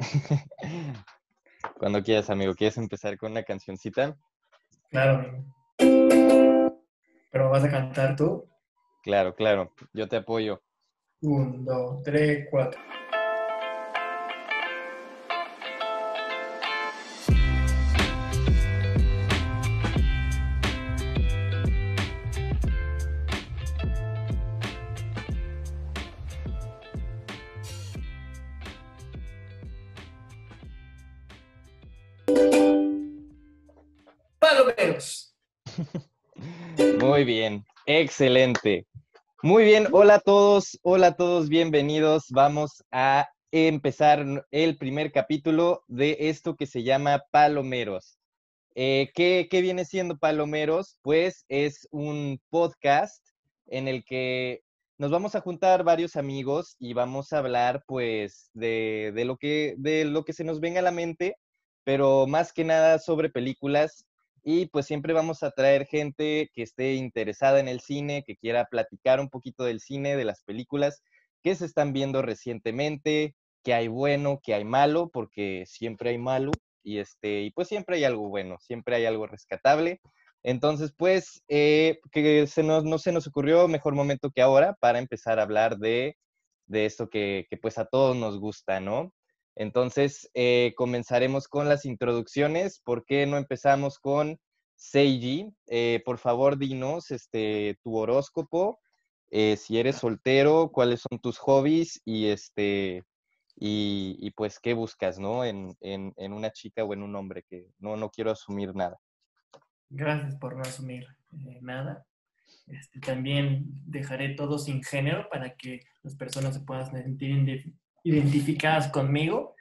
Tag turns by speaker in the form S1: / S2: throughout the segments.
S1: Cuando quieras, amigo. ¿Quieres empezar con una cancioncita?
S2: Claro, amigo. ¿Pero vas a cantar tú?
S1: Claro, claro. Yo te apoyo.
S2: Un, dos, tres, cuatro.
S1: Muy bien, excelente. Muy bien, hola a todos, hola a todos, bienvenidos. Vamos a empezar el primer capítulo de esto que se llama Palomeros. Eh, ¿qué, qué viene siendo Palomeros? Pues es un podcast en el que nos vamos a juntar varios amigos y vamos a hablar pues de, de lo, que, de lo que se nos venga a la mente, pero más que nada sobre películas y pues siempre vamos a traer gente que esté interesada en el cine, que quiera platicar un poquito del cine, de las películas que se están viendo recientemente, que hay bueno, que hay malo, porque siempre hay malo y este y pues siempre hay algo bueno, siempre hay algo rescatable. Entonces, pues, eh, que se nos, no se nos ocurrió mejor momento que ahora para empezar a hablar de, de esto que, que pues a todos nos gusta, ¿no? Entonces, eh, comenzaremos con las introducciones. ¿Por qué no empezamos con Seiji? Eh, por favor, dinos este, tu horóscopo, eh, si eres soltero, cuáles son tus hobbies y, este, y, pues qué buscas, ¿no? En, en, una chica o en un hombre, que no, no quiero asumir nada.
S2: Gracias por no asumir nada. Este, también dejaré todo sin género para que las personas se puedan sentir identificadas conmigo.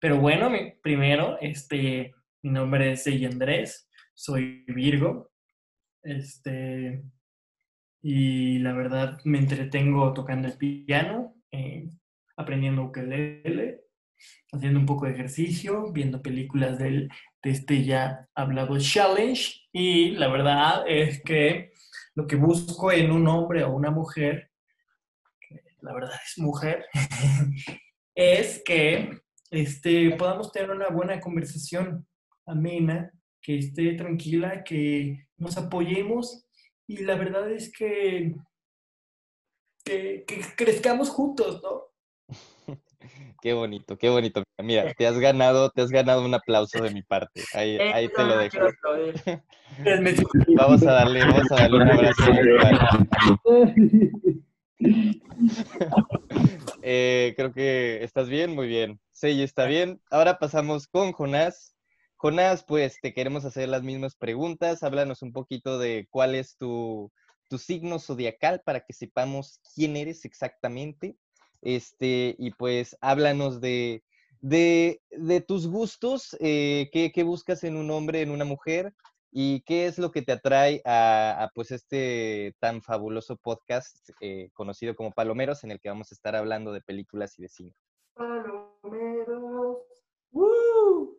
S2: Pero bueno, primero, este, mi nombre es Ey Andrés, soy Virgo. Este, y la verdad me entretengo tocando el piano, eh, aprendiendo ukelele, haciendo un poco de ejercicio, viendo películas del, de este ya hablado challenge. Y la verdad es que lo que busco en un hombre o una mujer la verdad es mujer, es que este, podamos tener una buena conversación amena, que esté tranquila, que nos apoyemos y la verdad es que, que, crezcamos juntos, ¿no?
S1: Qué bonito, qué bonito. Mira, te has ganado, te has ganado un aplauso de mi parte. Ahí, ahí te lo dejo. vamos a darle, vamos a darle un abrazo. Eh, creo que estás bien, muy bien. Sí, está bien. Ahora pasamos con Jonás. Jonás, pues te queremos hacer las mismas preguntas. Háblanos un poquito de cuál es tu, signo zodiacal para que sepamos quién eres exactamente. Este, y pues háblanos de, de, tus gustos, eh, ¿qué, ¿qué, buscas en un hombre, en una mujer, ¿Y qué es lo que te atrae a, pues este tan fabuloso podcast eh, conocido como Palomeros, en el que vamos a estar hablando de películas y de cine?
S3: Palomeros. ¡Woo!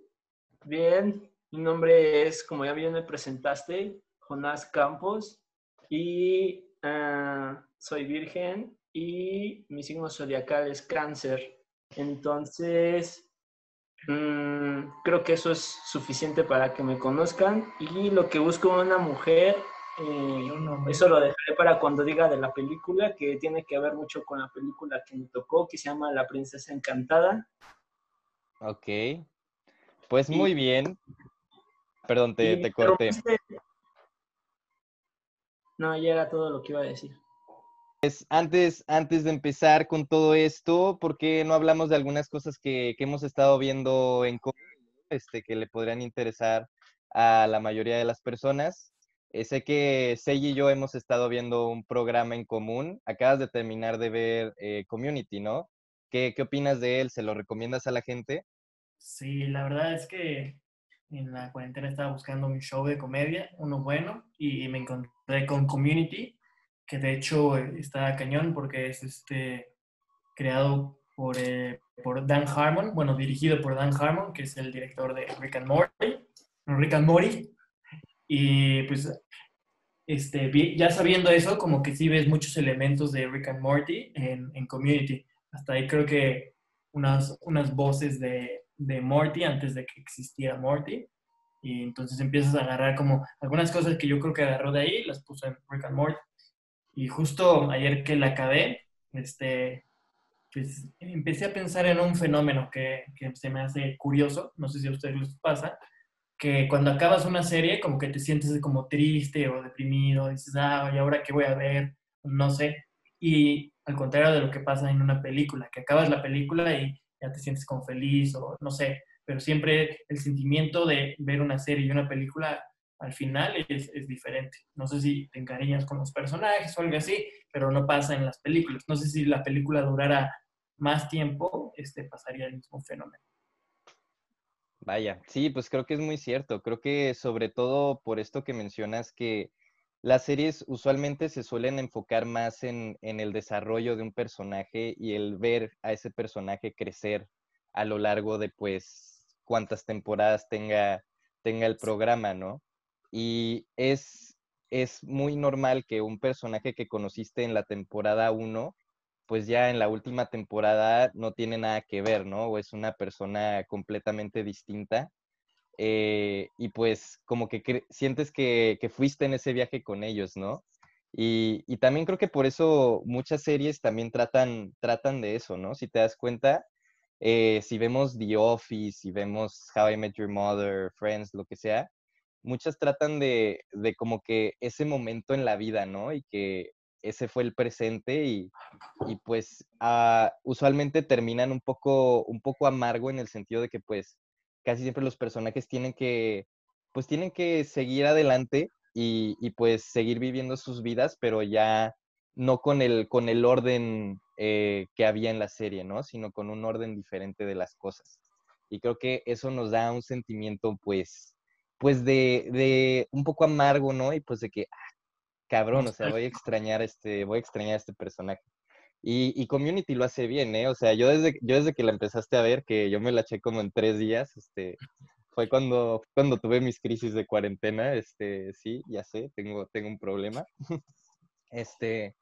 S3: Bien, mi nombre es, como ya bien me presentaste, Jonás Campos y ah, soy virgen y mi signo zodiacal es cáncer. Entonces, Mm, creo que eso es suficiente para que me conozcan. Y lo que busco en una mujer, eh, eso lo dejaré para cuando diga de la película, que tiene que ver mucho con la película que me tocó, que se llama La Princesa Encantada.
S1: Ok. Pues muy bien. Perdón, te, te corté.
S3: No, ya era todo lo que iba a decir.
S1: Pues, antes, antes de empezar con todo esto, ¿por qué no hablamos de algunas cosas que, hemos estado viendo en común, este, que le podrían interesar a la mayoría de las personas? Eh, sé que Sey y yo hemos estado viendo un programa en común. Acabas de terminar de ver eh, Community, ¿no? ¿Qué, ¿Qué opinas de él? ¿Se lo recomiendas a la gente?
S2: Sí, la verdad es que en la cuarentena estaba buscando un show de comedia, uno bueno, y me encontré con Community que de hecho eh, está cañón porque es este, creado por, eh, por Dan Harmon, bueno, dirigido por Dan Harmon, que es el director de Rick and Morty, Rick and Morty, y pues este, ya sabiendo eso, como que sí ves muchos elementos de Rick and Morty en, en Community. Hasta ahí creo que unas, unas voces de, de Morty antes de que existiera Morty. Y entonces empiezas a agarrar como algunas cosas que yo creo que agarró de ahí, las puse en Rick and Morty. Y justo ayer que la acabé, este, pues empecé a pensar en un fenómeno que, que se me hace curioso, no sé si a ustedes les pasa, que cuando acabas una serie como que te sientes como triste o deprimido, dices, ah, ¿y ahora qué voy a ver? No sé. Y al contrario de lo que pasa en una película, que acabas la película y ya te sientes como feliz o no sé, pero siempre el sentimiento de ver una serie y una película al final es, es, diferente. No sé si te encariñas con los personajes o algo así, pero no pasa en las películas. No sé si la película durara más tiempo, este, pasaría el mismo fenómeno.
S1: Vaya, sí, pues creo que es muy cierto. Creo que sobre todo por esto que mencionas que las series usualmente se suelen enfocar más en, en, el desarrollo de un personaje y el ver a ese personaje crecer a lo largo de pues cuántas temporadas tenga, tenga el programa, ¿no? Y es, es muy normal que un personaje que conociste en la temporada 1, pues ya en la última temporada no tiene nada que ver, ¿no? O es una persona completamente distinta. Eh, y pues como que sientes que, que, fuiste en ese viaje con ellos, ¿no? Y, y, también creo que por eso muchas series también tratan, tratan de eso, ¿no? Si te das cuenta, eh, si vemos The Office, si vemos How I Met Your Mother, Friends, lo que sea, muchas tratan de, de como que ese momento en la vida, ¿no? Y que ese fue el presente y, y pues uh, usualmente terminan un poco, un poco amargo en el sentido de que pues casi siempre los personajes tienen que, pues tienen que seguir adelante y, y pues seguir viviendo sus vidas, pero ya no con el, con el orden eh, que había en la serie, ¿no? Sino con un orden diferente de las cosas. Y creo que eso nos da un sentimiento, pues, pues de, de un poco amargo, ¿no? Y pues de que, ah, cabrón, o sea, voy a extrañar este, voy a extrañar este personaje. Y, y, Community lo hace bien, ¿eh? O sea, yo desde, yo desde que la empezaste a ver, que yo me la eché como en tres días, este, fue cuando, cuando tuve mis crisis de cuarentena, este, sí, ya sé, tengo, tengo un problema. este,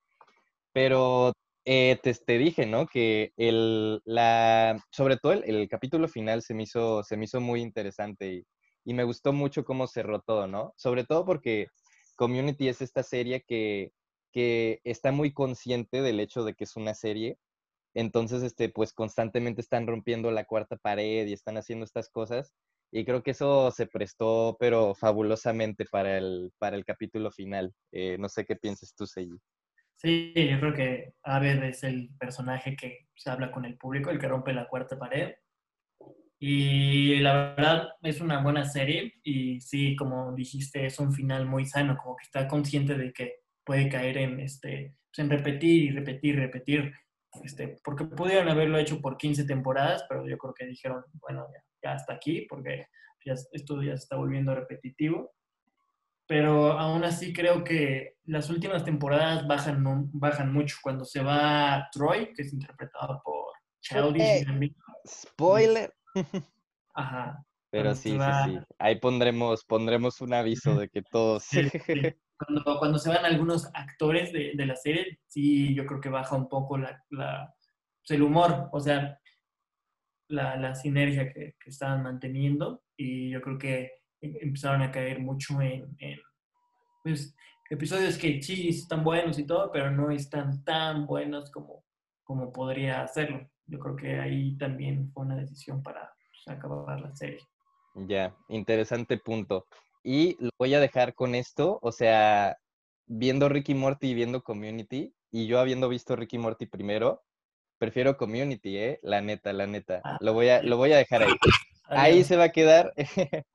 S1: pero eh, te, te, dije, ¿no? Que el, la, sobre todo el, el, capítulo final se me hizo, se me hizo muy interesante y, y, me gustó mucho cómo cerró todo, ¿no? Sobre todo porque Community es esta serie que, que está muy consciente del hecho de que es una serie. Entonces, este, pues constantemente están rompiendo la cuarta pared y están haciendo estas cosas. Y creo que eso se prestó, pero fabulosamente para el, para el capítulo final. Eh, no sé qué piensas tú, Seiji.
S2: Sí, yo creo que Abed es el personaje que se habla con el público, el que rompe la cuarta pared. Y la verdad es una buena serie y sí, como dijiste, es un final muy sano, como que está consciente de que puede caer en, este, pues, en repetir y repetir y repetir, este, porque pudieron haberlo hecho por 15 temporadas, pero yo creo que dijeron, bueno, ya, ya hasta aquí, porque ya, esto ya se está volviendo repetitivo pero aún así creo que las últimas temporadas bajan, bajan mucho. Cuando se va Troy, que es interpretado por Childish
S1: Spoiler.
S2: Ajá.
S1: Pero sí, sí, sí. Ahí pondremos, pondremos un aviso de que todos...
S2: Sí, Cuando, cuando, se van algunos actores de, de, la serie, sí, yo creo que baja un poco la, la pues, el humor, o sea, la, la sinergia que, que estaban manteniendo. Y yo creo que empezaron a caer mucho en, pues, episodios que sí están buenos y todo, pero no están tan buenos como, como podría hacerlo. Yo creo que ahí también fue una decisión para pues, acabar la serie.
S1: Ya, interesante punto. Y lo voy a dejar con esto, o sea, viendo Ricky Morty y viendo Community, y yo habiendo visto Ricky Morty primero, prefiero Community, ¿eh? La neta, la neta. Ah, lo voy a, lo voy a dejar ahí. Ahí se va a quedar.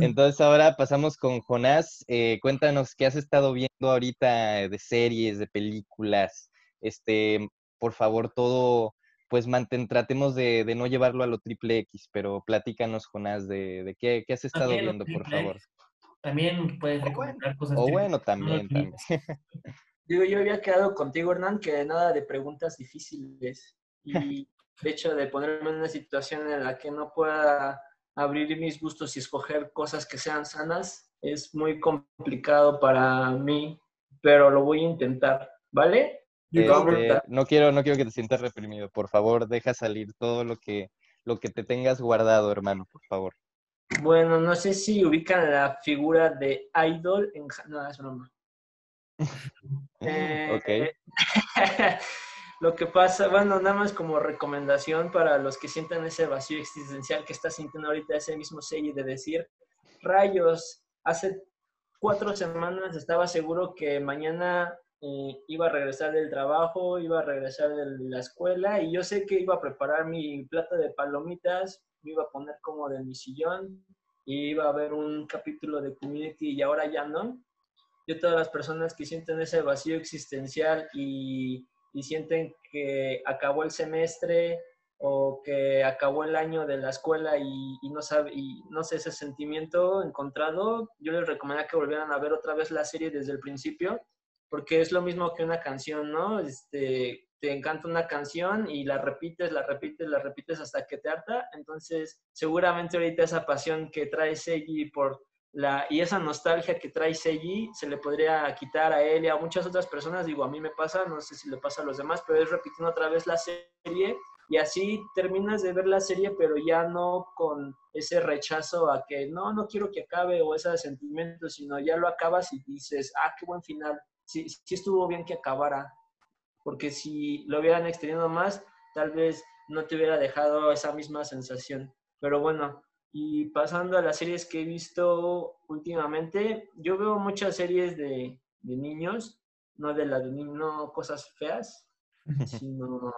S1: Entonces ahora pasamos con Jonás. Eh, cuéntanos qué has estado viendo ahorita de series, de películas. Este, por favor, todo, pues mantén, tratemos de, de no llevarlo a lo triple X, pero platícanos, Jonás, de, de qué, qué, has estado viendo, por favor.
S2: También puedes recomendar cosas.
S1: O bueno, también, también.
S3: Digo, yo había quedado contigo, Hernán, que nada de preguntas difíciles. Y de hecho de ponerme en una situación en la que no pueda abrir mis gustos y escoger cosas que sean sanas, es muy complicado para mí, pero lo voy a intentar, ¿vale?
S1: Este, no, quiero, no quiero que te sientas reprimido. Por favor, deja salir todo lo que, lo que te tengas guardado, hermano, por favor.
S3: Bueno, no sé si ubican la figura de Idol en... No, es broma. eh, lo que pasa, bueno, nada más como recomendación para los que sientan ese vacío existencial que está sintiendo ahorita ese mismo sello de decir, rayos, hace cuatro semanas estaba seguro que mañana eh, iba a regresar del trabajo, iba a regresar de la escuela y yo sé que iba a preparar mi plato de palomitas, me iba a poner como de mi sillón y iba a ver un capítulo de Community y ahora ya no. Yo todas las personas que sienten ese vacío existencial y, y sienten que acabó el semestre o que acabó el año de la escuela y, y, no sabe y no sé ese sentimiento encontrado, yo les recomendaría que volvieran a ver otra vez la serie desde el principio porque es lo mismo que una canción, ¿no? Este, te encanta una canción y la repites, la repites, la repites hasta que te harta. Entonces, seguramente ahorita esa pasión que trae Seiji por la, y esa nostalgia que trae Seiji se le podría quitar a él y a muchas otras personas. Digo, a mí me pasa, no sé si le pasa a los demás, pero es repitiendo otra vez la serie y así terminas de ver la serie, pero ya no con ese rechazo a que no, no quiero que acabe o ese sentimiento, sino ya lo acabas y dices, ah, qué buen final sí, estuvo bien que acabara, porque si lo hubieran extendido más, tal vez no te hubiera dejado esa misma sensación. Pero bueno, y pasando a las series que he visto últimamente, yo veo muchas series de, niños, no de las de no cosas feas, sino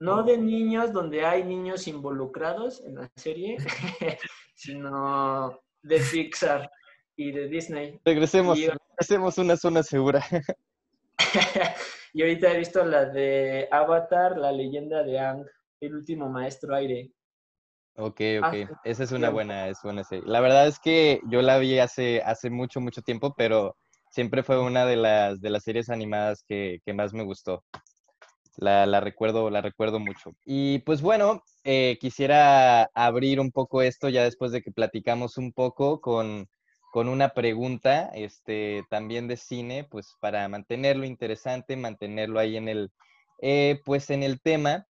S3: no de niños donde hay niños involucrados en la serie, sino de Pixar y de Disney.
S1: Regresemos, regresemos a una zona segura.
S3: y ahorita he visto la de Avatar, la leyenda de Ang, el último maestro aire.
S1: Ok, ok. Ah, Esa es una buena, es buena serie. La verdad es que yo la vi hace, hace mucho, mucho tiempo, pero siempre fue una de las, de las series animadas que, que más me gustó. La, la, recuerdo, la recuerdo mucho. Y pues bueno, eh, quisiera abrir un poco esto ya después de que platicamos un poco con, con una pregunta este, también de cine, pues para mantenerlo interesante, mantenerlo ahí en el, eh, pues en el tema.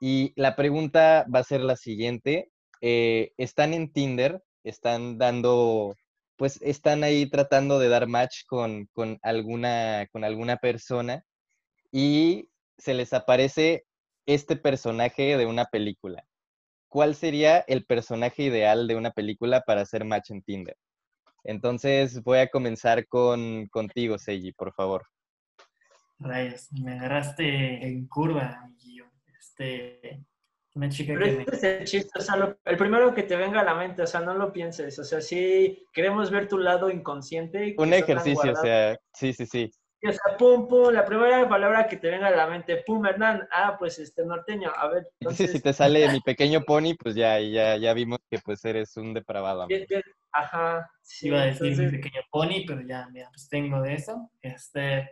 S1: Y la pregunta va a ser la siguiente. Eh, están en Tinder, están dando, pues están ahí tratando de dar match con, con, alguna, con alguna persona y se les aparece este personaje de una película. ¿Cuál sería el personaje ideal de una película para hacer match en Tinder? Entonces voy a comenzar con contigo, Seiji, por favor.
S2: Rayos, me agarraste en curva, amiguillo. Este, una chica
S3: Pero
S2: que
S3: este es el chiste, o sea, el primero que te venga a la mente, o sea, no lo pienses, o sea, sí queremos ver tu lado inconsciente.
S1: Un ejercicio, o sea, sí, sí, sí.
S3: O sea, pum, pum, la primera palabra que te venga a la mente, pum, Hernán, ah, pues este norteño, a ver.
S1: Entonces... si te sale mi pequeño pony, pues ya, ya, ya vimos que pues eres un depravado.
S3: Ajá.
S2: Sí, Iba a decir mi pequeño pony, pero ya, mira, pues tengo de eso. Este,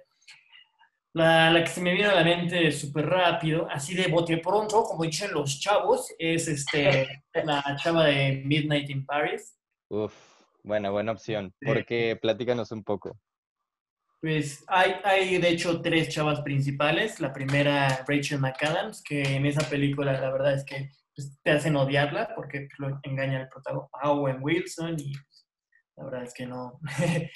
S2: la, la que se me viene a la mente súper rápido, así de bote pronto, como dicen los chavos, es este, la chava de Midnight in Paris.
S1: Uf, buena, buena opción. Porque platícanos un poco.
S2: Pues hay, hay de hecho tres chavas principales. La primera, Rachel McAdams, que en esa película la verdad es que pues, te hacen odiarla porque lo engaña el protagonista Owen Wilson y la verdad es que no,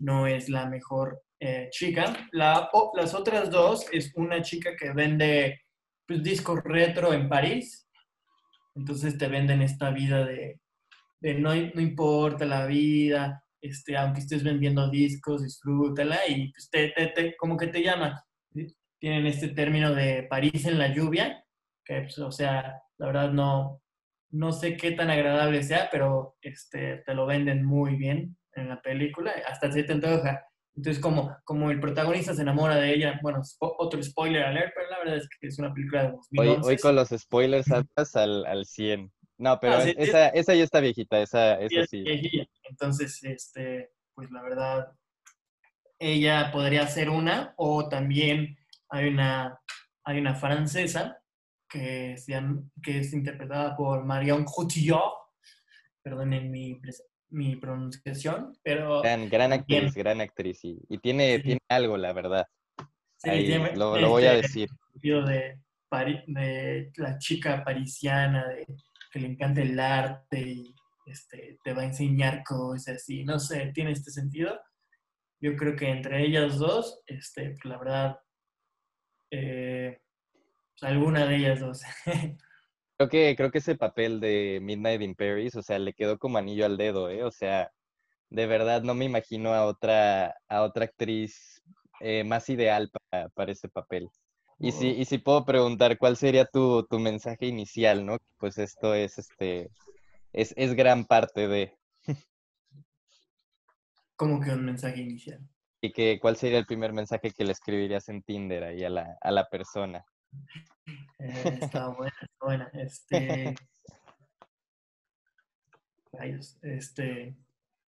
S2: no es la mejor eh, chica. La, las otras dos es una chica que vende pues, discos retro en París. Entonces te venden esta vida de, de no, no, importa la vida, este, aunque estés vendiendo discos, disfrútala y pues, te, te, como que te llama. Tienen este término de París en la lluvia, que pues, o sea, la verdad no, no sé qué tan agradable sea, pero este, te lo venden muy bien en la película, hasta se te antoja. Entonces, como, como el protagonista se enamora de ella, bueno, otro spoiler alert, pero la verdad es que es una película de 2011.
S1: Hoy, hoy con los spoilers altas al, al 100. No, pero ah, esa, esa, ya está viejita, esa, esa sí.
S2: Entonces, este, pues la verdad, ella podría ser una, o también hay una, hay una francesa que, que es interpretada por Marion Cotillard, perdonen mi, mi pronunciación, pero...
S1: Gran, gran actriz, gran actriz. Y, y tiene,
S2: Sí.
S1: tiene algo, la verdad.
S2: Sí,
S1: Ahí
S2: tiene-
S1: lo, lo voy a
S2: este,
S1: decir.
S2: de, Pari- de la chica parisiana, de que le encanta el arte y este, te va a enseñar cosas y no sé, tiene este sentido. Yo creo que entre ellas dos, este, pues, la verdad, eh, pues, alguna de ellas dos.
S1: Creo que, creo que ese papel de Midnight in Paris, o sea, le quedó como anillo al dedo, ¿eh? O sea, de verdad no me imagino a otra, a otra actriz eh, más ideal para, para ese papel. Y si, y si puedo preguntar, ¿cuál sería tu, tu mensaje inicial, no? Pues esto es, este, es, es gran parte de,
S2: Como que un mensaje inicial.
S1: y que cuál sería el primer mensaje que le escribirías en Tinder ahí a la, a la persona.
S2: Eh, está buena, está buena. Este. Rayos, este.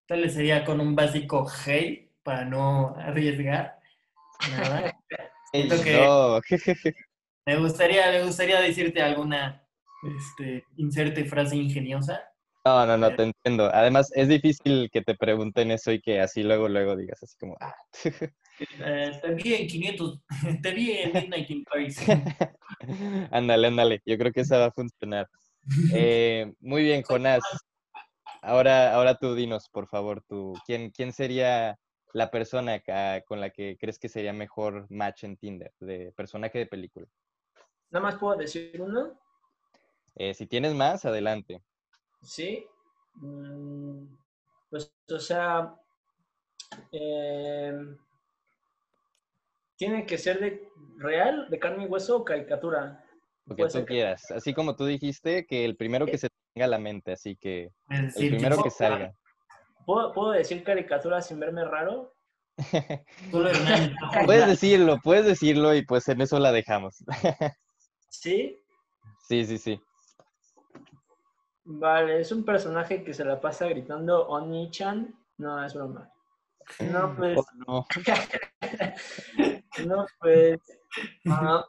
S2: Tal vez sería con un básico hey para no arriesgar nada.
S1: Ey,
S2: Siento que-
S1: no,
S2: Me gustaría, me gustaría decirte alguna este, inserte frase ingeniosa.
S1: no, no, no, te entiendo. Además, es difícil que te pregunten eso y que así luego, luego digas así como, ah.
S2: Eh, te vi en 500, te vi en Midnight in Paris.
S1: Ándale, ándale. Yo creo que esa va a funcionar. Eh, muy bien, Jonás. Ahora, ahora tú dinos, por favor, tú, ¿quién, quién sería la persona con la que crees que sería mejor match en Tinder, de personaje de película?
S3: Nada más puedo decir uno.
S1: Eh, si tienes más, adelante.
S3: Sí. Mm, Pues, o sea, em, tiene que ser de real, de carne y hueso o caricatura.
S1: Lo que tú quieras. Así como tú dijiste, que el primero que se te venga a la mente, así que
S2: Es
S1: el primero que
S2: que
S1: salga.
S3: ¿Puedo, puedo decir caricatura sin verme raro?
S1: Puedes decirlo, puedes decirlo y pues en eso la dejamos.
S3: Sí.
S1: Sí, sí, sí.
S3: Vale, es un personaje que se la pasa gritando Oni-chan. No, es broma. No, pues.
S1: Oh, no.
S3: No, pues. ah,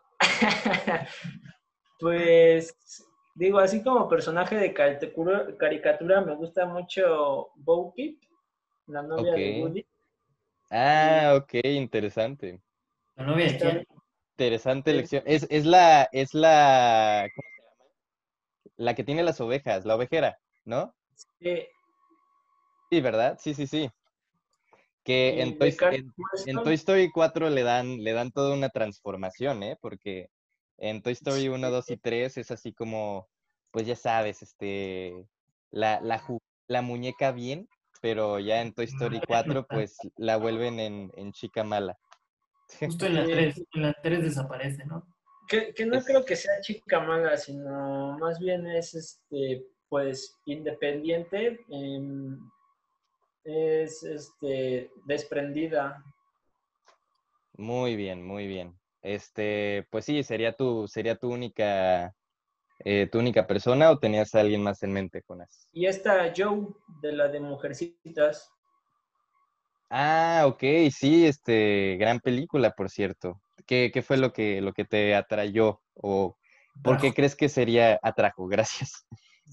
S3: pues. Digo, así como personaje de caricatura, me gusta mucho Bo Peep, la novia de. Woody.
S1: Ah, ok, interesante.
S2: La novia de quién?
S1: Interesante elección. Es, es la, es la, ¿cómo se llama? La que tiene las ovejas, la ovejera, ¿no?
S3: Sí,
S1: Sí, ¿verdad? Sí, sí, sí. Que Toy, en Toy Story 4 le dan, le dan toda una transformación, ¿eh? Porque en Toy Story 1, 2 y 3 es así como, pues ya sabes, este, la, la, ju- la muñeca bien, pero ya en Toy Story 4 pues la vuelven en, en chica mala.
S2: Justo en la
S3: Sí.
S2: 3, en la 3 desaparece, ¿no?
S3: Que, que no
S1: Es-
S3: creo que sea chica mala, sino más bien es este, pues, independiente, em, es este, desprendida.
S1: Muy bien, muy bien. Este, pues sí, sería tu, sería tu única, eh, tu única persona o tenías a alguien más en mente, Jonas.
S3: Y esta Joe, de la de Mujercitas,
S1: Ah, ok, sí, este, gran película, por cierto. ¿Qué, qué fue lo que, lo que te atrayó o por qué crees que sería atrajo? Gracias.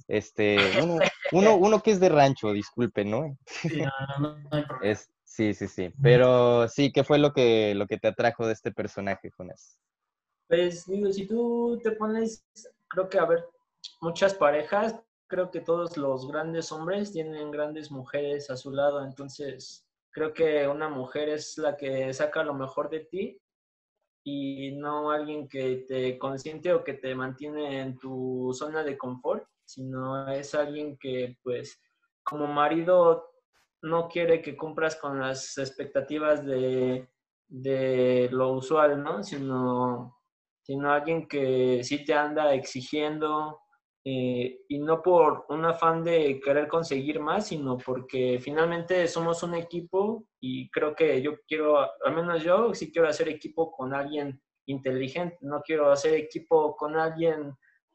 S1: Este, uno, uno, uno que es de rancho, disculpe, ¿no?
S2: Sí, no, no, no, no hay problema.
S1: Es, sí, sí, sí. Pero sí, ¿qué fue lo que, lo que te atrajo de este personaje, Jonas?
S3: pues digo, si tú te pones, creo que a ver, muchas parejas, creo que todos los grandes hombres tienen grandes mujeres a su lado, entonces creo que una mujer es la que saca lo mejor de ti y no alguien que te consiente o que te mantiene en tu zona de confort, sino es alguien que pues como marido no quiere que cumplas con las expectativas de, de lo usual, ¿no? Sino, sino alguien que sí te anda exigiendo eh, y no por un afán de querer conseguir más, sino porque finalmente somos un equipo y creo que yo quiero, al menos yo sí quiero hacer equipo con alguien inteligente, no quiero hacer equipo con alguien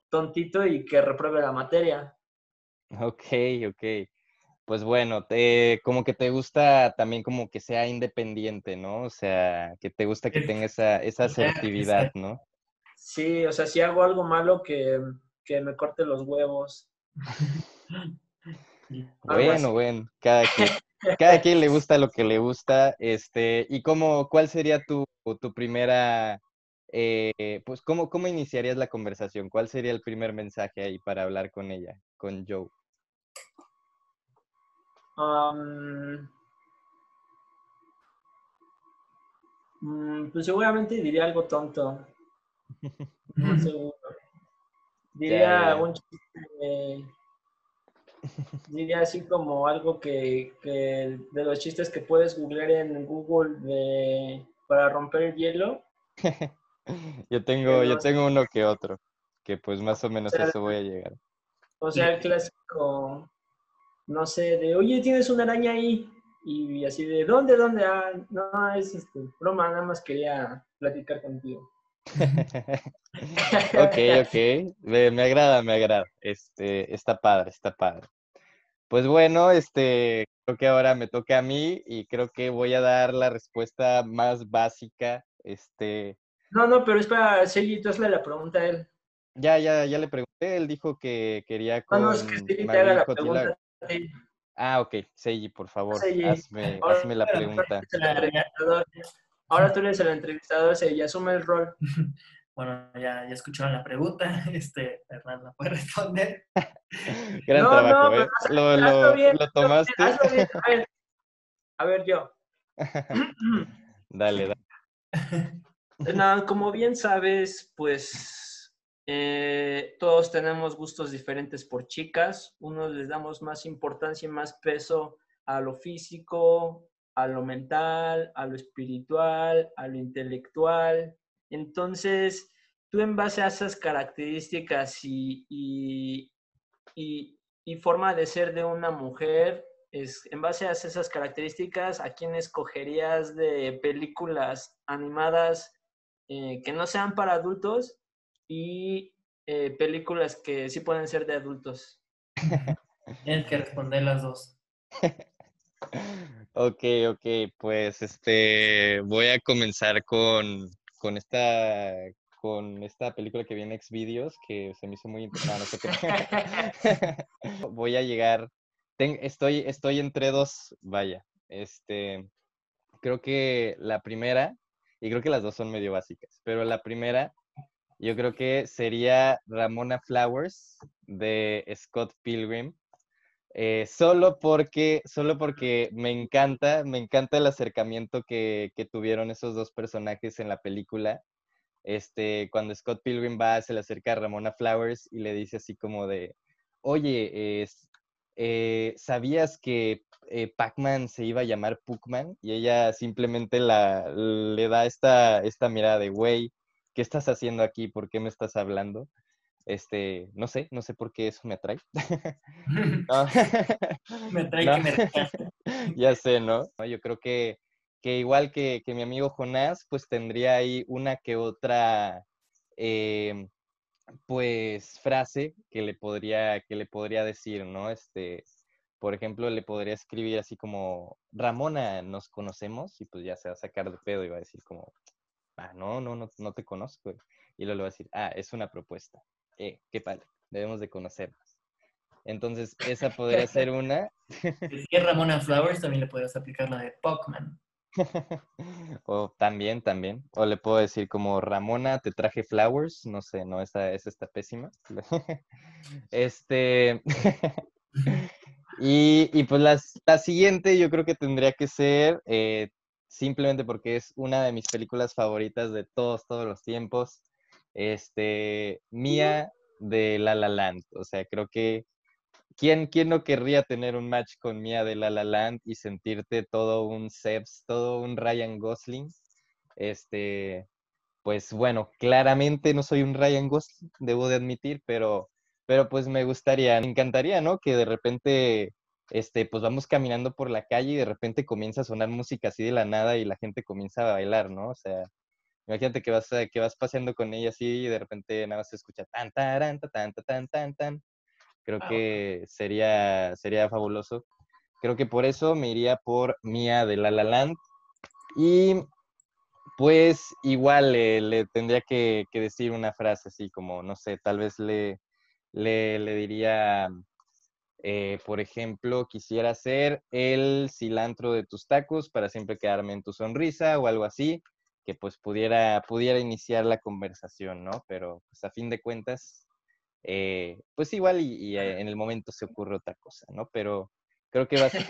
S3: tontito y que repruebe la materia.
S1: Ok, ok. Pues bueno, te, como que te gusta también como que sea independiente, ¿no? O sea, que te gusta que tenga esa, esa asertividad. ¿no?
S3: Sí, o sea, si hago algo malo que, que me corte los huevos.
S1: Bueno, bueno, cada quien, cada quien le gusta lo que le gusta. Este, ¿y cómo, cuál sería tu, tu primera, eh, pues, cómo, cómo iniciarías la conversación? ¿Cuál sería el primer mensaje ahí para hablar con ella, con Joe?
S3: Um, mm, pues seguramente diría algo tonto. No seguro. Diría un chiste, diría así como algo que, que de los chistes que puedes googlear en Google de, para romper el hielo.
S1: Yo tengo, yo tengo uno que otro, que pues más o menos a
S3: sea,
S1: eso voy a llegar.
S3: O sea, el clásico, no sé, de, oye, tienes una araña ahí. Y así de, ¿dónde, dónde? Ah, no, es este, broma, nada más quería platicar contigo.
S1: Ok, ok, me, me agrada, me agrada. Este, está padre, está padre. Pues bueno, este, creo que ahora me toca a mí y creo que voy a dar la respuesta más básica. Este,
S3: No, no, pero espera, Sergi, tú hazle la pregunta a él.
S1: ya, ya, ya le pregunté, él dijo que quería
S3: No,
S1: con
S3: no, es que Sergi haga la pregunta.
S1: Ah, ok, Seiji, por favor,
S3: Seiji,
S1: hazme,
S3: ahora
S1: hazme la pregunta.
S3: Ahora tú eres el entrevistador, Sergi, asume el rol.
S2: Bueno, ya, ya escucharon la pregunta. Este, Hernán la puede responder.
S1: Gran
S3: No,
S1: trabajo,
S3: no,
S1: ¿eh?
S3: pero
S1: Lo,
S3: hazlo
S1: lo,
S3: bien,
S1: lo
S3: hazlo bien,
S1: tomaste.
S3: hazlo bien. A ver, a ver yo.
S1: Dale, dale.
S3: No, como bien sabes, pues eh, todos tenemos gustos diferentes por chicas. Unos les damos más importancia y más peso a lo físico, a lo mental, a lo espiritual, a lo intelectual. Entonces, tú en base a esas características y, y, y- y forma de ser de una mujer, es, en base a esas características, ¿a quién escogerías de películas animadas eh, que no sean para adultos y eh, películas que sí pueden ser de adultos?
S2: Tienes que responder las dos.
S1: Ok, ok, pues este voy a comenzar con, con esta con esta película que viene ex videos que se me hizo muy interesante. No, sé qué. Voy a llegar, ten- estoy, estoy entre dos, vaya. Este, creo que la primera, y creo que las dos son medio básicas, pero la primera, yo creo que sería Ramona Flowers de Scott Pilgrim. Eh, solo porque, solo porque me encanta, me encanta el acercamiento que, que tuvieron esos dos personajes en la película. Este, cuando Scott Pilgrim va, se le acerca a Ramona Flowers y le dice así como de, oye, eh, ¿sabías que eh, Pac-Man se iba a llamar Puckman? Y ella simplemente la, le da esta, esta mirada de, güey, ¿qué estás haciendo aquí? ¿Por qué me estás hablando? Este, no sé, no sé por qué eso me atrae.
S2: Me trae
S1: No.
S2: que me.
S1: Ya sé, ¿no? No, Yo creo que, que igual que, que mi amigo Jonás, pues tendría ahí una que otra, eh, pues, frase que le podría, que le podría decir, ¿no? Este, por ejemplo, le podría escribir así como, Ramona, ¿nos conocemos? Y pues ya se va a sacar de pedo y va a decir como, ah, no, no, no, no te conozco. Y luego le va a decir, ah, es una propuesta. Eh, qué padre, debemos de conocernos. Entonces, esa podría ser una.
S2: Si es Ramona Flowers, también le podrías aplicar la de Pac-Man.
S1: O también, también. O le puedo decir como Ramona, te traje flowers. No sé, no, esa, esa está pésima. Este. Y, y pues las- la siguiente yo creo que tendría que ser, eh, simplemente porque es una de mis películas favoritas de todos, todos los tiempos, este, Mía de La La Land. O sea, creo que ¿quién, quién no querría tener un match con Mía de La La Land y sentirte todo un Sebs, todo un Ryan Gosling? Este, pues bueno, claramente no soy un Ryan Gosling, debo de admitir, pero, pero pues me gustaría, me encantaría, ¿no? Que de repente, este, pues vamos caminando por la calle y de repente comienza a sonar música así de la nada y la gente comienza a bailar, ¿no? O sea, imagínate que vas, que vas paseando con ella así y de repente nada más se escucha tan, taran, ta, tan, ta, tan, tan, tan. Creo
S2: Ah,
S1: que sería, sería fabuloso. Creo que por eso me iría por Mía de La La Land. Y pues igual le, le tendría que, que decir una frase así como, no sé, tal vez le, le, le diría, Eh, por ejemplo, quisiera hacer el cilantro de tus tacos para siempre quedarme en tu sonrisa o algo así, que pues pudiera, pudiera iniciar la conversación, ¿no? Pero pues a fin de cuentas, eh, pues igual y, eh, en el momento se ocurre otra cosa, ¿no? Pero creo que va a ser...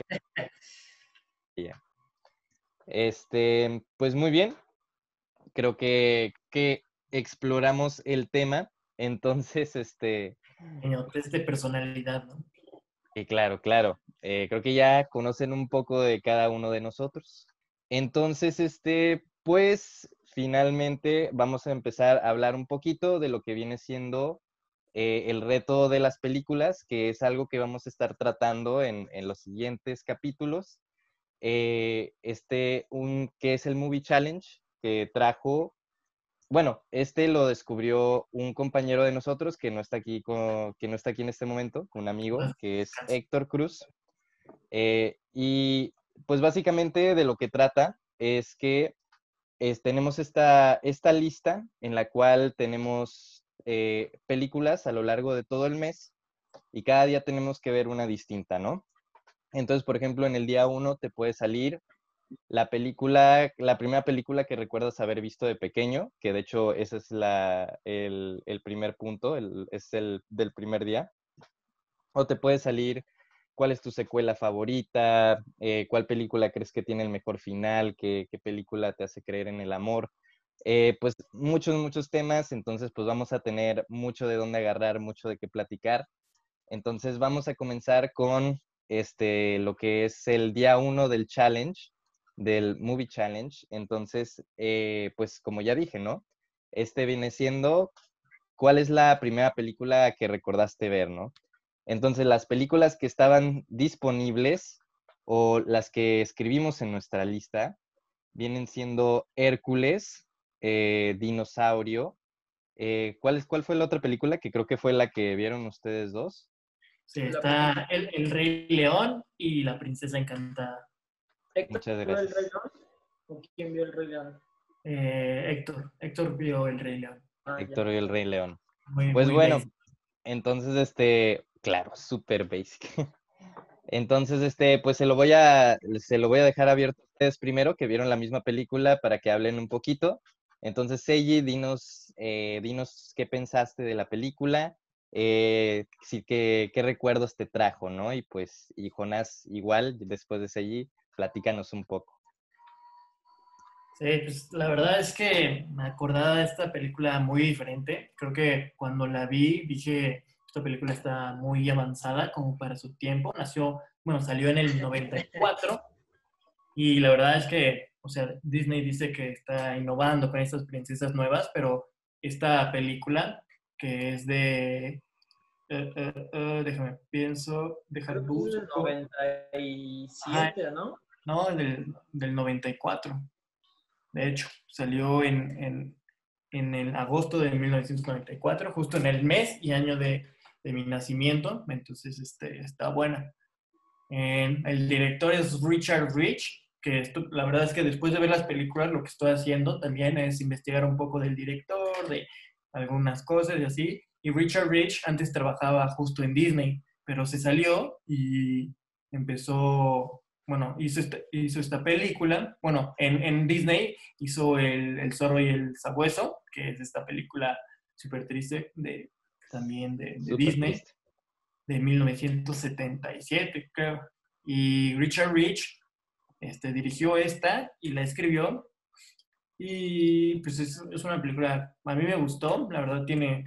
S1: Este, pues muy bien. Creo que, que exploramos el tema. Entonces, este...
S2: Test de personalidad, ¿no?
S1: Claro, claro. Eh, creo que ya conocen un poco de cada uno de nosotros. Entonces, este, pues finalmente vamos a empezar a hablar un poquito de lo que viene siendo eh, el reto de las películas, que es algo que vamos a estar tratando en, los siguientes capítulos. Eh, este, un, que es el Movie Challenge, que trajo bueno, este lo descubrió un compañero de nosotros que no está aquí, que no está aquí en este momento, un amigo, ah, que es Héctor Cruz. Eh, y pues básicamente de lo que trata es que tenemos esta, esta lista en la cual tenemos eh, películas a lo largo de todo el mes y cada día tenemos que ver una distinta, ¿no? Entonces, por ejemplo, en el día uno te puede salir la película, la primera película que recuerdas haber visto de pequeño, que de hecho ese es la, el, primer punto, es el del primer día. O te puede salir cuál es tu secuela favorita, eh, cuál película crees que tiene el mejor final, qué, película te hace creer en el amor. Eh, pues muchos, muchos temas, entonces pues vamos a tener mucho de dónde agarrar, mucho de qué platicar. Entonces vamos a comenzar con este, lo que es el día uno del challenge, del Movie Challenge. Entonces, eh, pues como ya dije, ¿no? Este viene siendo, ¿cuál es la primera película que recordaste ver, ¿no? Entonces, las películas que estaban disponibles o las que escribimos en nuestra lista vienen siendo Hércules, eh, Dinosaurio. Eh, ¿cuál, es, ¿Cuál fue la otra película que creo que fue la que vieron ustedes dos?
S2: Sí, está el, el Rey León y la Princesa Encantada.
S3: Héctor, ¿vio el Rey León? ¿O quién vio el Rey León?
S2: Eh, Héctor, Héctor vio el Rey León.
S1: Ah, Héctor vio el Rey León. pues bueno, entonces, este, claro, súper basic. Entonces, este, pues se lo voy a, se lo voy a dejar abierto a ustedes primero, que vieron la misma película, para que hablen un poquito. Entonces, Seiji, dinos, eh, dinos qué pensaste de la película, eh, qué, qué, recuerdos te trajo, ¿no? Y pues, y Jonás igual, después de Seiji, platícanos un poco.
S2: Sí, pues la verdad es que me acordaba de esta película muy diferente. Creo que cuando la vi dije, esta película está muy avanzada como para su tiempo. Nació, bueno, salió en el 94 y la verdad es que, o sea, Disney dice que está innovando con estas princesas nuevas, pero esta película que es de eh, eh, eh, déjame, pienso, dejar
S3: bus. 97, ¿no?
S2: No, del, del 94. De hecho, salió en, en, el agosto de 1994, justo en el mes y año de, de mi nacimiento. Entonces, este, está buena. el director es Richard Rich, que esto, la verdad es que después de ver las películas, lo que estoy haciendo también es investigar un poco del director, de algunas cosas y así. Y Richard Rich antes trabajaba justo en Disney, pero se salió y empezó bueno, hizo esta, hizo esta película, bueno, en, en Disney hizo el, el, Zorro y el Sabueso, que es esta película súper triste de, también de, Disney, de 1977, creo. Y Richard Rich este, dirigió esta y la escribió. Y pues es, es, una película, a mí me gustó, la verdad tiene,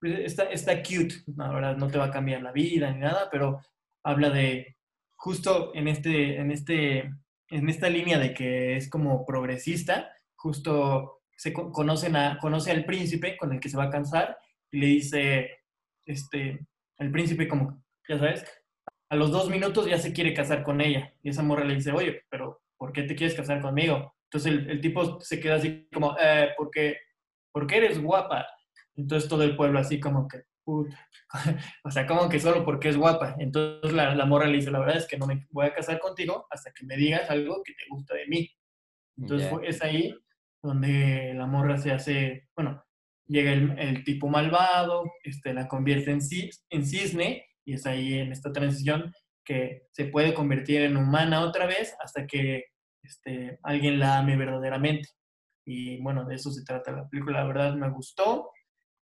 S2: pues, está, está cute, la verdad no te va a cambiar la vida ni nada, pero habla de justo en, este, en, este, en esta línea de que es como progresista, justo se conocen a, conoce al príncipe con el que se va a casar y le dice, este, el príncipe como, ya sabes, a los dos minutos ya se quiere casar con ella. Y esa morra le dice, oye, pero ¿por qué te quieres casar conmigo? Entonces el, el tipo se queda así como, eh, porque, porque eres guapa. Entonces todo el pueblo así como que, o sea, como que solo porque es guapa. Entonces la, la morra le dice, la verdad es que no me voy a casar contigo hasta que me digas algo que te gusta de mí. Entonces es ahí donde la morra se hace, bueno, llega el, el tipo malvado, este, la convierte en, en cisne y es ahí en esta transición que se puede convertir en humana otra vez hasta que este, alguien la ame verdaderamente. Y bueno, de eso se trata la película. La verdad me gustó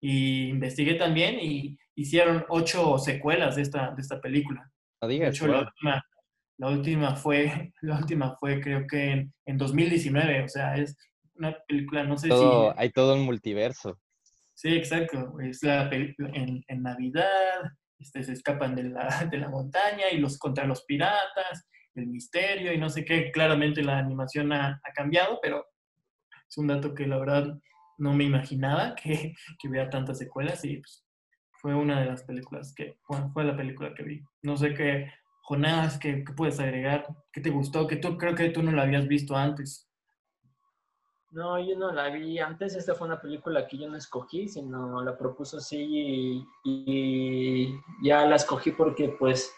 S2: y investigué también y hicieron ocho secuelas de esta, de esta película.
S1: No digas.
S2: la, última, la, última, fue, la última fue creo que en, en 2019, o sea, es una película, no sé si...
S1: Hay todo un multiverso.
S2: Sí, exacto. Es la película en, en Navidad, este, se escapan de la, de la montaña y los contra los piratas, el misterio y no sé qué. Claramente la animación ha, ha cambiado, pero es un dato que la verdad no me imaginaba que, que hubiera tantas secuelas y pues, fue una de las películas que, fue la película que vi. No sé qué, Jonás, ¿qué, puedes agregar? ¿Qué te gustó? Que tú creo que tú no la habías visto antes.
S3: No, yo no la vi antes. Esta fue una película que yo no escogí, sino la propuso así y, ya la escogí porque pues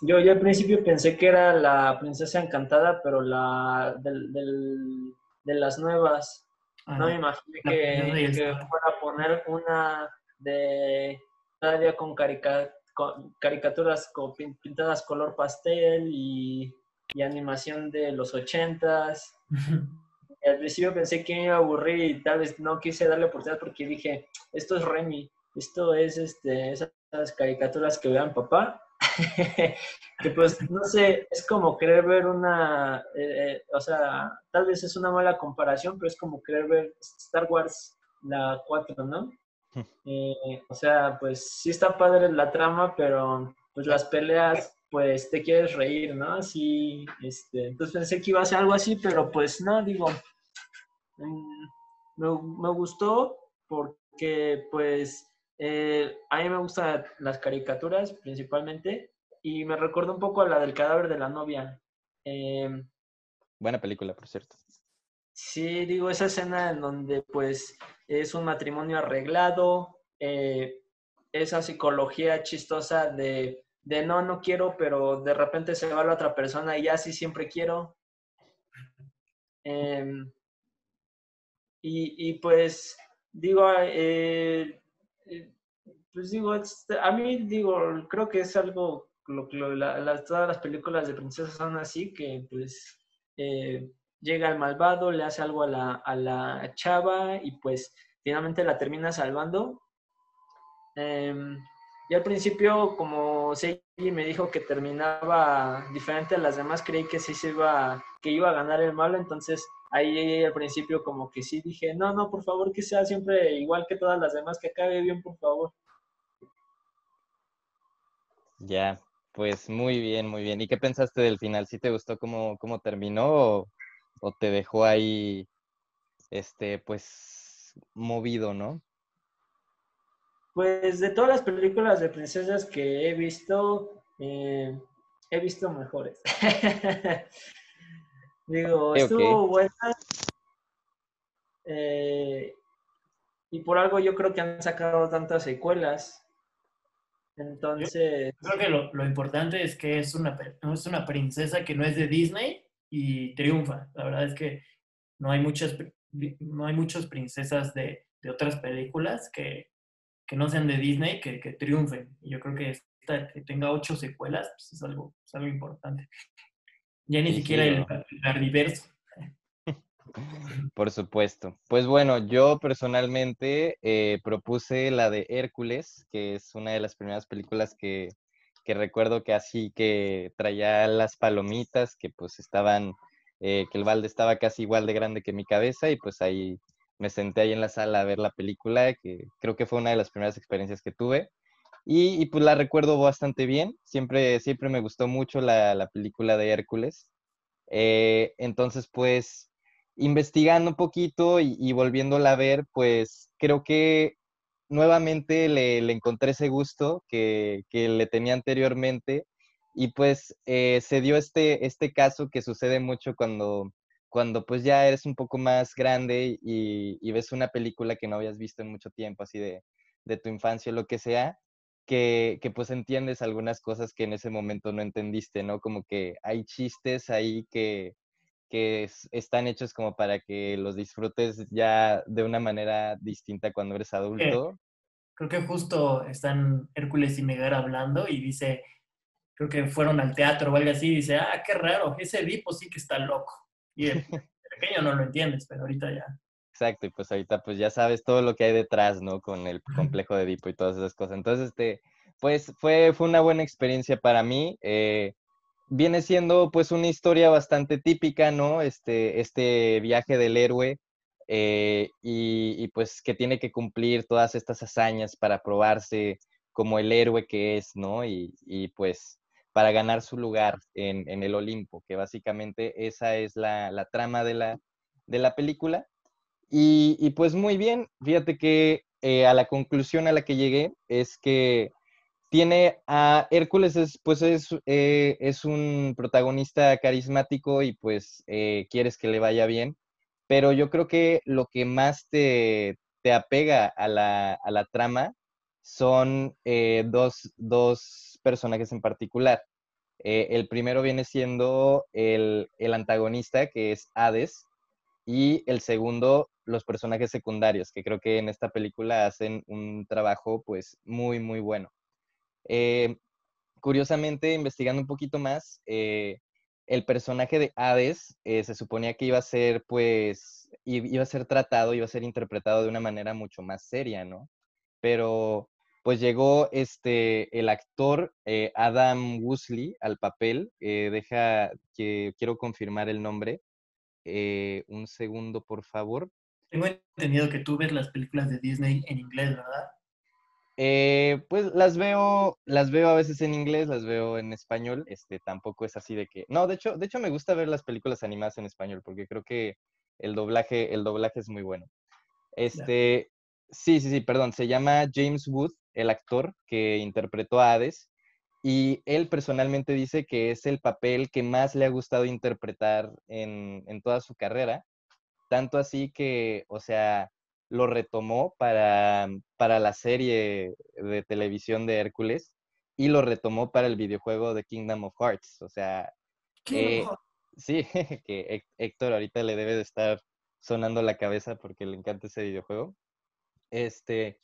S3: yo, yo al principio pensé que era la princesa encantada, pero la de las nuevas. No me imaginé que, que, fuera a poner una de todavía con, con caricaturas pintadas color pastel y, y animación de los ochentas. al principio pensé que me iba a aburrir y tal vez no quise darle oportunidad porque dije, esto es Remy, esto es este, esas caricaturas que vean papá. que pues, no sé, es como querer ver una, eh, eh, o sea, tal vez es una mala comparación, pero es como querer ver Star Wars la 4, ¿no? Eh, o sea, pues sí está padre la trama, pero pues las peleas pues te quieres reír, ¿no? Así, este, entonces pensé que iba a ser algo así, pero pues no, digo, mm, me, gustó porque pues eh, a mí me gustan las caricaturas principalmente y me recuerda un poco a la del cadáver de la novia. Em,
S1: Buena película, por cierto.
S3: Sí, digo, esa escena en donde pues es un matrimonio arreglado, eh, esa psicología chistosa de de no, no quiero, pero de repente se va la otra persona y ya sí siempre quiero. Em, y, pues digo, eh, pues digo, a mí digo, creo que es algo, lo, todas las películas de princesas son así, que pues eh, llega el malvado, le hace algo a la, a la chava y pues finalmente la termina salvando. Em, y al principio, como Seiji me dijo que terminaba diferente a las demás, creí que sí se iba, que iba a ganar el malo, entonces ahí al principio como que sí dije, no, no, por favor que sea siempre igual que todas las demás, que acabe bien, por favor.
S1: Ya, pues muy bien, muy bien. ¿Y qué pensaste del final? ¿Sí te gustó cómo, cómo terminó o, o te dejó ahí, este, pues, movido, no?
S3: Pues de todas las películas de princesas que he visto, eh, he visto mejores. Digo, estuvo buena. Eh, y por algo yo creo que han sacado tantas secuelas. Entonces.
S2: creo que lo, importante es que es una, es una princesa que no es de Disney y triunfa. La verdad es que no hay muchas, no hay muchas princesas de otras películas que, que no sean de Disney que, que triunfen. Y yo creo que esta, que tenga ocho secuelas pues es, algo, es algo importante. Ya ni siquiera el, el
S1: Por supuesto. Pues bueno, yo personalmente eh, propuse la de Hércules, que es una de las primeras películas que, que recuerdo que así que traía las palomitas, que pues estaban, eh, que el balde estaba casi igual de grande que mi cabeza y pues ahí me senté ahí en la sala a ver la película, que creo que fue una de las primeras experiencias que tuve. Y, pues la recuerdo bastante bien. Siempre, siempre me gustó mucho la, película de Hércules. Eh, entonces, pues, investigando un poquito y, volviéndola a ver, pues creo que nuevamente le, encontré ese gusto que, le tenía anteriormente. Y pues eh, se dio este, este caso que sucede mucho cuando cuando pues ya eres un poco más grande y, ves una película que no habías visto en mucho tiempo, así de, tu infancia o lo que sea, que, pues entiendes algunas cosas que en ese momento no entendiste, ¿no? Como que hay chistes ahí que, que están hechos como para que los disfrutes ya de una manera distinta cuando eres adulto.
S2: creo que justo están Hércules y Megara hablando y dice, creo que fueron al teatro o algo así, y dice, ah, qué raro, ese Edipo sí que está loco. Y el pequeño no lo entiendes, pero ahorita ya.
S1: Exacto, y pues ahorita pues ya sabes todo lo que hay detrás, ¿no? Con el complejo de Edipo y todas esas cosas. Entonces, este, pues fue, fue una buena experiencia para mí. Eh, viene siendo pues una historia bastante típica, ¿no? Este, este viaje del héroe eh, y, pues que tiene que cumplir todas estas hazañas para probarse como el héroe que es, ¿no? Y, pues para ganar su lugar en, el Olimpo, que básicamente esa es la, trama de la, de la película. Y, pues muy bien, fíjate que eh, a la conclusión a la que llegué es que tiene a Hércules, es, pues es, eh, es, un protagonista carismático y pues eh, quieres que le vaya bien, pero yo creo que lo que más te, te apega a la, a la, trama son eh, dos, dos, personajes en particular. el primero viene siendo el, el antagonista, que es Hades, y el segundo, los personajes secundarios, que creo que en esta película hacen un trabajo pues muy, muy bueno. Eh, curiosamente, investigando un poquito más, eh, el personaje de Hades eh, se suponía que iba a ser, pues, iba a ser tratado, iba a ser interpretado de una manera mucho más seria, ¿no? Pero, pues llegó este, el actor Adam Woosley al papel. deja que quiero confirmar el nombre. Un segundo, por favor.
S2: Tengo entendido que tú ves las películas de Disney en inglés, ¿verdad?
S1: Eh, pues las veo, las veo a veces en inglés, las veo en español. Este, tampoco es así de que. No, de hecho, de hecho me gusta ver las películas animadas en español, porque creo que el doblaje, el doblaje es muy bueno. Este, sí, sí, sí, perdón. Se llama James Wood, el actor que interpretó a Hades. Y él personalmente dice que es el papel que más le ha gustado interpretar en, en toda su carrera. Tanto así que, o sea, lo retomó para, para la serie de televisión de Hércules y lo retomó para el videojuego de Kingdom of Hearts. O sea, eh, sí, que Héctor ahorita le debe de estar sonando la cabeza porque le encanta ese videojuego. Este,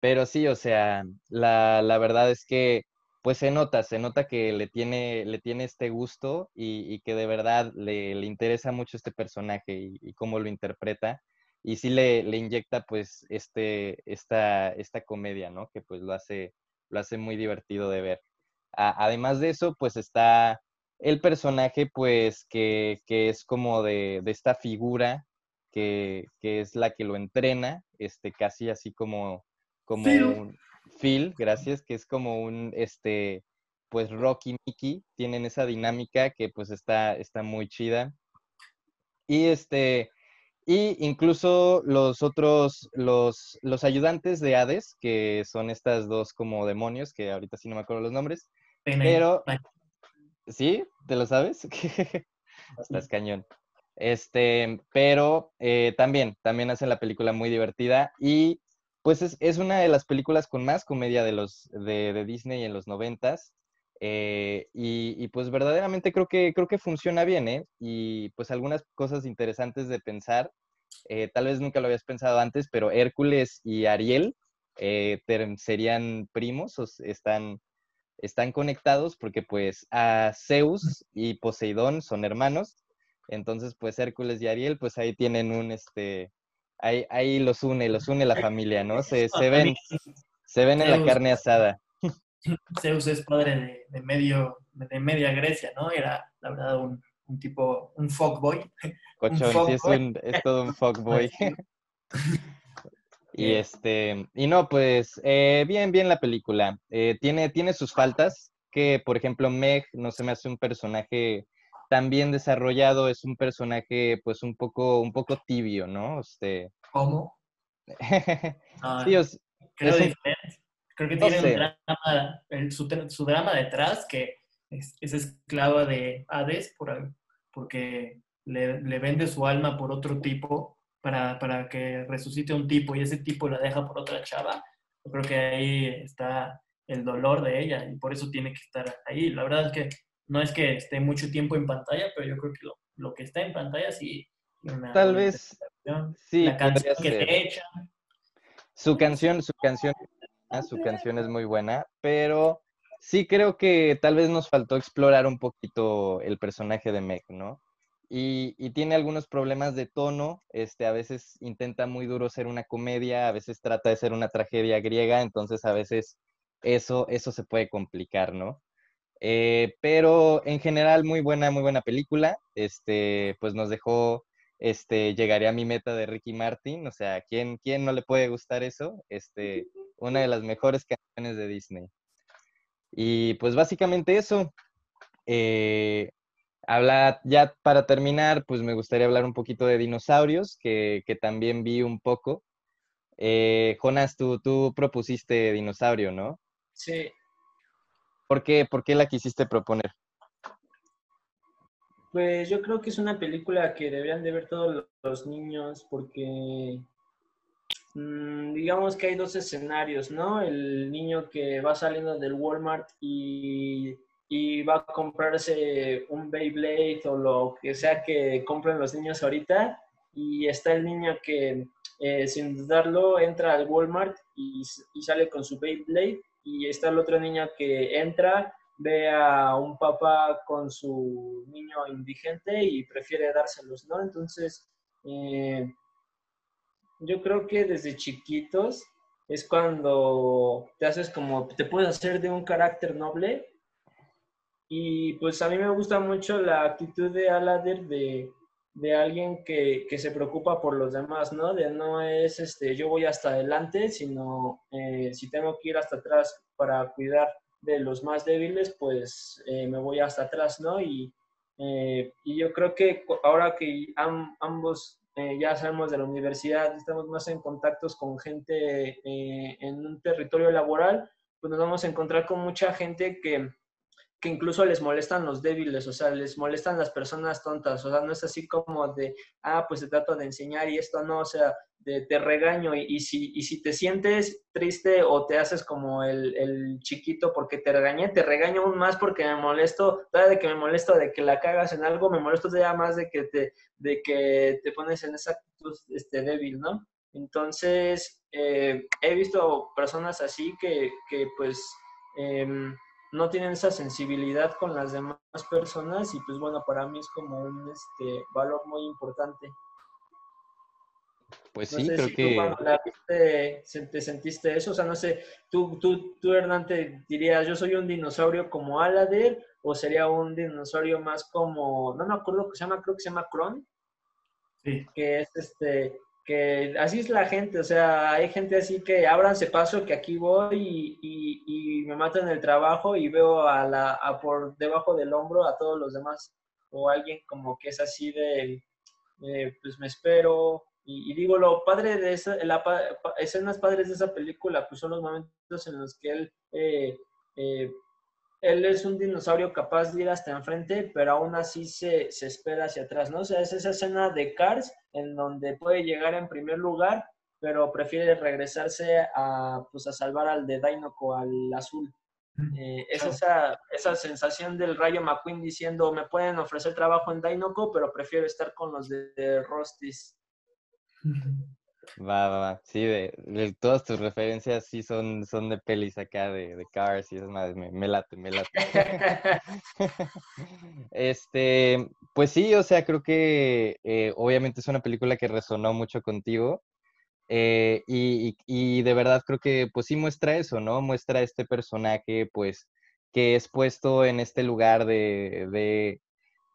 S1: pero sí, o sea, la, la verdad es que pues se nota, se nota que le tiene, le tiene este gusto y, que de verdad le, le, interesa mucho este personaje y, y cómo lo interpreta y sí le, le inyecta pues este, esta, esta comedia, ¿no? Que pues lo hace, lo hace muy divertido de ver. además de eso, pues está el personaje pues que, que es como de, de esta figura que, que, es la que lo entrena, este, casi así como, como un Phil, gracias, que es como un, este, pues Rocky Mickey, tienen esa dinámica que pues está, está muy chida. Y este, y incluso los otros, los, los ayudantes de Hades, que son estas dos como demonios, que ahorita sí no me acuerdo los nombres, pero... ¿Sí? ¿Te lo sabes? Estás cañón. Este, pero eh, también, también hacen la película muy divertida y pues es, es, una de las películas con más comedia de, los, de, de Disney en los noventas. Eh, y, y, pues verdaderamente creo que, creo que funciona bien, ¿eh? Y pues algunas cosas interesantes de pensar, eh, tal vez nunca lo habías pensado antes, pero Hércules y Ariel eh, serían primos, o están, están conectados porque pues a Zeus y Poseidón son hermanos, entonces pues Hércules y Ariel pues ahí tienen un, este, ahí, ahí los une, los une la familia, ¿no? Se, se ven, se ven en la carne asada.
S2: Zeus es padre de, medio, de media Grecia, ¿no? Era, la verdad, un, tipo, un fuckboy.
S1: Cochón, sí, es, un, es todo un fuckboy. y este, y no, pues, eh, bien, bien la película. Eh, tiene, tiene sus faltas, que por ejemplo, Meg no se me hace un personaje tan bien desarrollado, es un personaje, pues, un poco, un poco tibio, ¿no? Este...
S2: ¿Cómo?
S1: sí, es,
S2: Creo que tiene un drama, su, drama detrás, que es, esclava de Hades por, porque le, le, vende su alma por otro tipo para, para, que resucite un tipo y ese tipo la deja por otra chava. Yo creo que ahí está el dolor de ella y por eso tiene que estar ahí. La verdad es que no es que esté mucho tiempo en pantalla, pero yo creo que lo, lo que está en pantalla sí.
S1: Tal vez. Sí,
S2: la canción que te echa.
S1: Su canción, su canción su canción es muy buena, pero sí creo que tal vez nos faltó explorar un poquito el personaje de Meg, ¿no? Y, y, tiene algunos problemas de tono, este, a veces intenta muy duro ser una comedia, a veces trata de ser una tragedia griega, entonces a veces eso, eso se puede complicar, ¿no? Eh, pero en general muy buena, muy buena película, este, pues nos dejó, este, llegaré a mi meta de Ricky Martin, o sea, ¿quién, quién no le puede gustar eso? Este, una de las mejores canciones de Disney. Y pues básicamente eso. Eh, habla, ya para terminar, pues me gustaría hablar un poquito de dinosaurios, que, también vi un poco. Eh, Jonas, tú, tú propusiste dinosaurio, ¿no?
S3: Sí.
S1: ¿Por qué, ¿Por qué la quisiste proponer?
S3: Pues yo creo que es una película que deberían de ver todos los niños porque Mm, digamos que hay dos escenarios, ¿no? El niño que va saliendo del Walmart y, va a comprarse un Beyblade o lo que sea que compren los niños ahorita, y está el niño que eh, sin dudarlo entra al Walmart y, y, sale con su Beyblade, y está el otro niño que entra, ve a un papá con su niño indigente y prefiere dárselos, ¿no? Entonces, eh, yo creo que desde chiquitos es cuando te haces como, te puedes hacer de un carácter noble. Y pues a mí me gusta mucho la actitud de Aladdin de, de alguien que, que, se preocupa por los demás, ¿no? De no es, este, yo voy hasta adelante, sino eh, si tengo que ir hasta atrás para cuidar de los más débiles, pues eh, me voy hasta atrás, ¿no? Y, eh, y yo creo que ahora que ambos ya sabemos de la universidad, estamos más en contactos con gente en un territorio laboral, pues nos vamos a encontrar con mucha gente que, que incluso les molestan los débiles, o sea, les molestan las personas tontas, o sea, no es así como de, ah, pues se trata de enseñar y esto no, o sea, de, te regaño y, si, y si te sientes triste o te haces como el, el, chiquito porque te regañé, te regaño aún más porque me molesto, de que me molesto de que la cagas en algo, me molesto todavía más de que te, de que te pones en esa actitud este, débil, ¿no? Entonces, eh, he visto personas así que, que pues, eh, no tienen esa sensibilidad con las demás personas y pues bueno, para mí es como un este, valor muy importante.
S1: Pues sí, creo que... Tú
S3: cuando la viste, te sentiste eso, o sea, no sé, tú, tú, tú Hernán, te dirías, yo soy un dinosaurio como Aladdin o sería un dinosaurio más como, no me acuerdo que se llama, creo que se llama Kron, sí. que es este, que así es la gente, o sea, hay gente así que ábranse paso que aquí voy y, y, me matan el trabajo y veo a la, a por debajo del hombro a todos los demás, o alguien como que es así de, pues me espero, y, digo, lo padre de esa, la, escenas padres de esa película, pues son los momentos en los que él eh, eh, él es un dinosaurio capaz de ir hasta enfrente, pero aún así se, se, espera hacia atrás, ¿no? O sea, es esa escena de Cars en donde puede llegar en primer lugar, pero prefiere regresarse a, pues, a salvar al de Dinoco, al azul. Eh, es esa, esa sensación del Rayo McQueen diciendo, me pueden ofrecer trabajo en Dinoco, pero prefiero estar con los de, de Rostis.
S1: Va, va, va. Sí, de, todas tus referencias sí son, son de pelis acá, de, de Cars y es más, me, me, late, me late. este, pues sí, o sea, creo que eh, obviamente es una película que resonó mucho contigo. Eh, y, y, de verdad creo que pues sí muestra eso, ¿no? Muestra este personaje, pues, que es puesto en este lugar de, de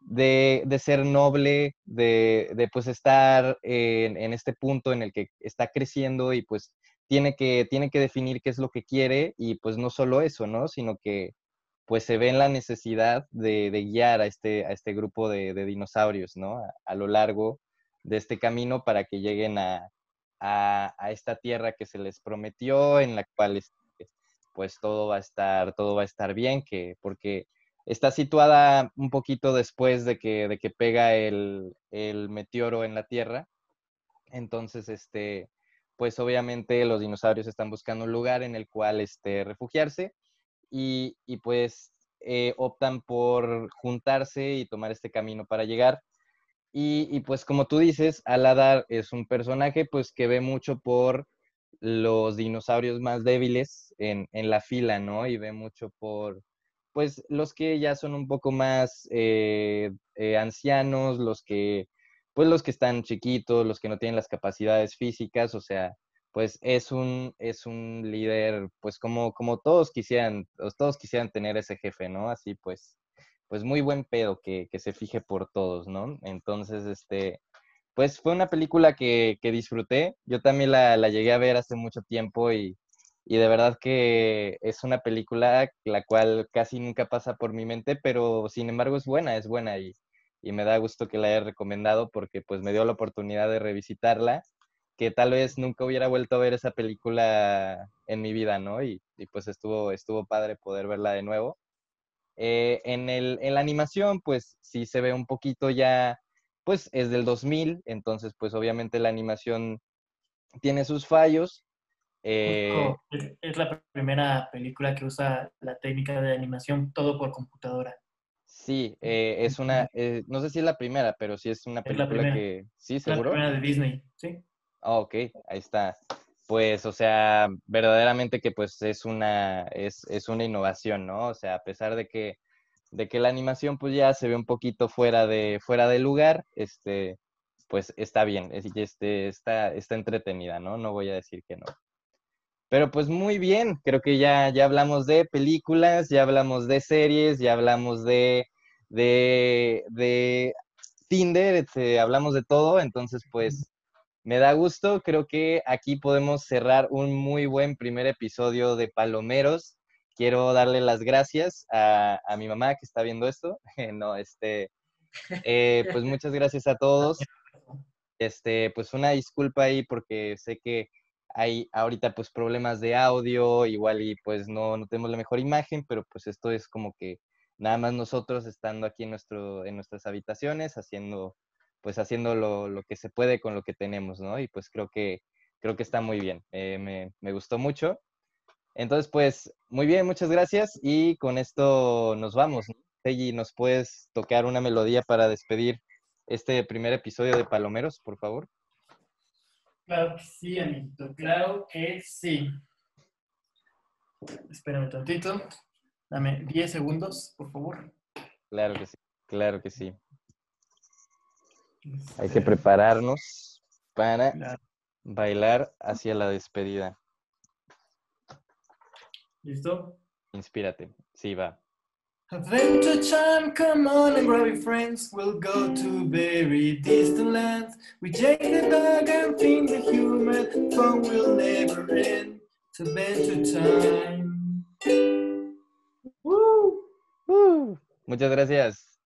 S1: de, de ser noble, de, de pues estar en, en, este punto en el que está creciendo y pues tiene que, tiene que definir qué es lo que quiere y pues no solo eso, ¿no? Sino que pues se ve en la necesidad de, de guiar a este, a este grupo de, de dinosaurios, ¿no? A, lo largo de este camino para que lleguen a, a, a, esta tierra que se les prometió, en la cual este, pues todo va a estar, todo va a estar bien, que porque Está situada un poquito después de que, de que pega el, meteoro en la Tierra. Entonces, este, pues obviamente los dinosaurios están buscando un lugar en el cual este, refugiarse y, pues eh, optan por juntarse y tomar este camino para llegar. Y, y, pues como tú dices, Aladar es un personaje pues que ve mucho por los dinosaurios más débiles en, en la fila, ¿no? Y ve mucho por, pues, los que ya son un poco más eh, eh, ancianos, los que, pues, los que están chiquitos, los que no tienen las capacidades físicas, o sea, pues es un, es un líder, pues como, como todos quisieran, todos quisieran tener ese jefe, ¿no? Así pues, pues muy buen pedo que, que se fije por todos, ¿no? Entonces, este, pues fue una película que, que disfruté. Yo también la, la, llegué a ver hace mucho tiempo y, y, de verdad que es una película la cual casi nunca pasa por mi mente, pero sin embargo es buena, es buena y, y me da gusto que la haya recomendado porque pues me dio la oportunidad de revisitarla que tal vez nunca hubiera vuelto a ver esa película en mi vida, ¿no? Y, y pues estuvo, estuvo padre poder verla de nuevo. Eh, en, el, en la animación, pues sí se ve un poquito ya, pues es del 2000, entonces pues obviamente la animación tiene sus fallos.
S2: Eh, es, la primera película que usa la técnica de animación todo por computadora.
S1: Sí, eh, es una, eh, no sé si es la primera, pero sí es una película que, sí, seguro.
S2: La primera de Disney, sí.
S1: Oh, ok, ahí está. Pues, o sea, verdaderamente que pues es una, es, es, una innovación, ¿no? O sea, a pesar de que, de que la animación pues ya se ve un poquito fuera de, fuera de lugar, este, pues está bien, este, está, está entretenida, ¿no? No voy a decir que no. Pero pues muy bien, creo que ya, ya hablamos de películas, ya hablamos de series, ya hablamos de, de, de Tinder, este, hablamos de todo, entonces pues me da gusto, creo que aquí podemos cerrar un muy buen primer episodio de Palomeros. Quiero darle las gracias a, mi mamá que está viendo esto. no, este, eh, pues muchas gracias a todos. Este, pues una disculpa ahí porque sé que hay ahorita pues problemas de audio, igual y pues no, no tenemos la mejor imagen, pero pues esto es como que nada más nosotros estando aquí en, nuestro, en nuestras habitaciones haciendo pues haciendo lo, que se puede con lo que tenemos, ¿no? Y pues creo que, creo que está muy bien, eh, me, gustó mucho. Entonces, pues, muy bien, muchas gracias y con esto nos vamos. Tegui, ¿nos puedes tocar una melodía para despedir este primer episodio de Palomeros, por favor?
S2: Claro que sí, amiguito, claro que sí. Espérame un tantito. Dame 10 segundos, por favor.
S1: Claro que sí, claro que sí. Hay que prepararnos para bailar hacia la despedida.
S2: ¿Listo?
S1: Inspírate. Sí, va.
S2: Adventure time, come on and grab your friends. We'll go to very distant lands. We take the dog and think the human fun will never end. It's adventure time.
S1: Woo. Woo. Muchas gracias.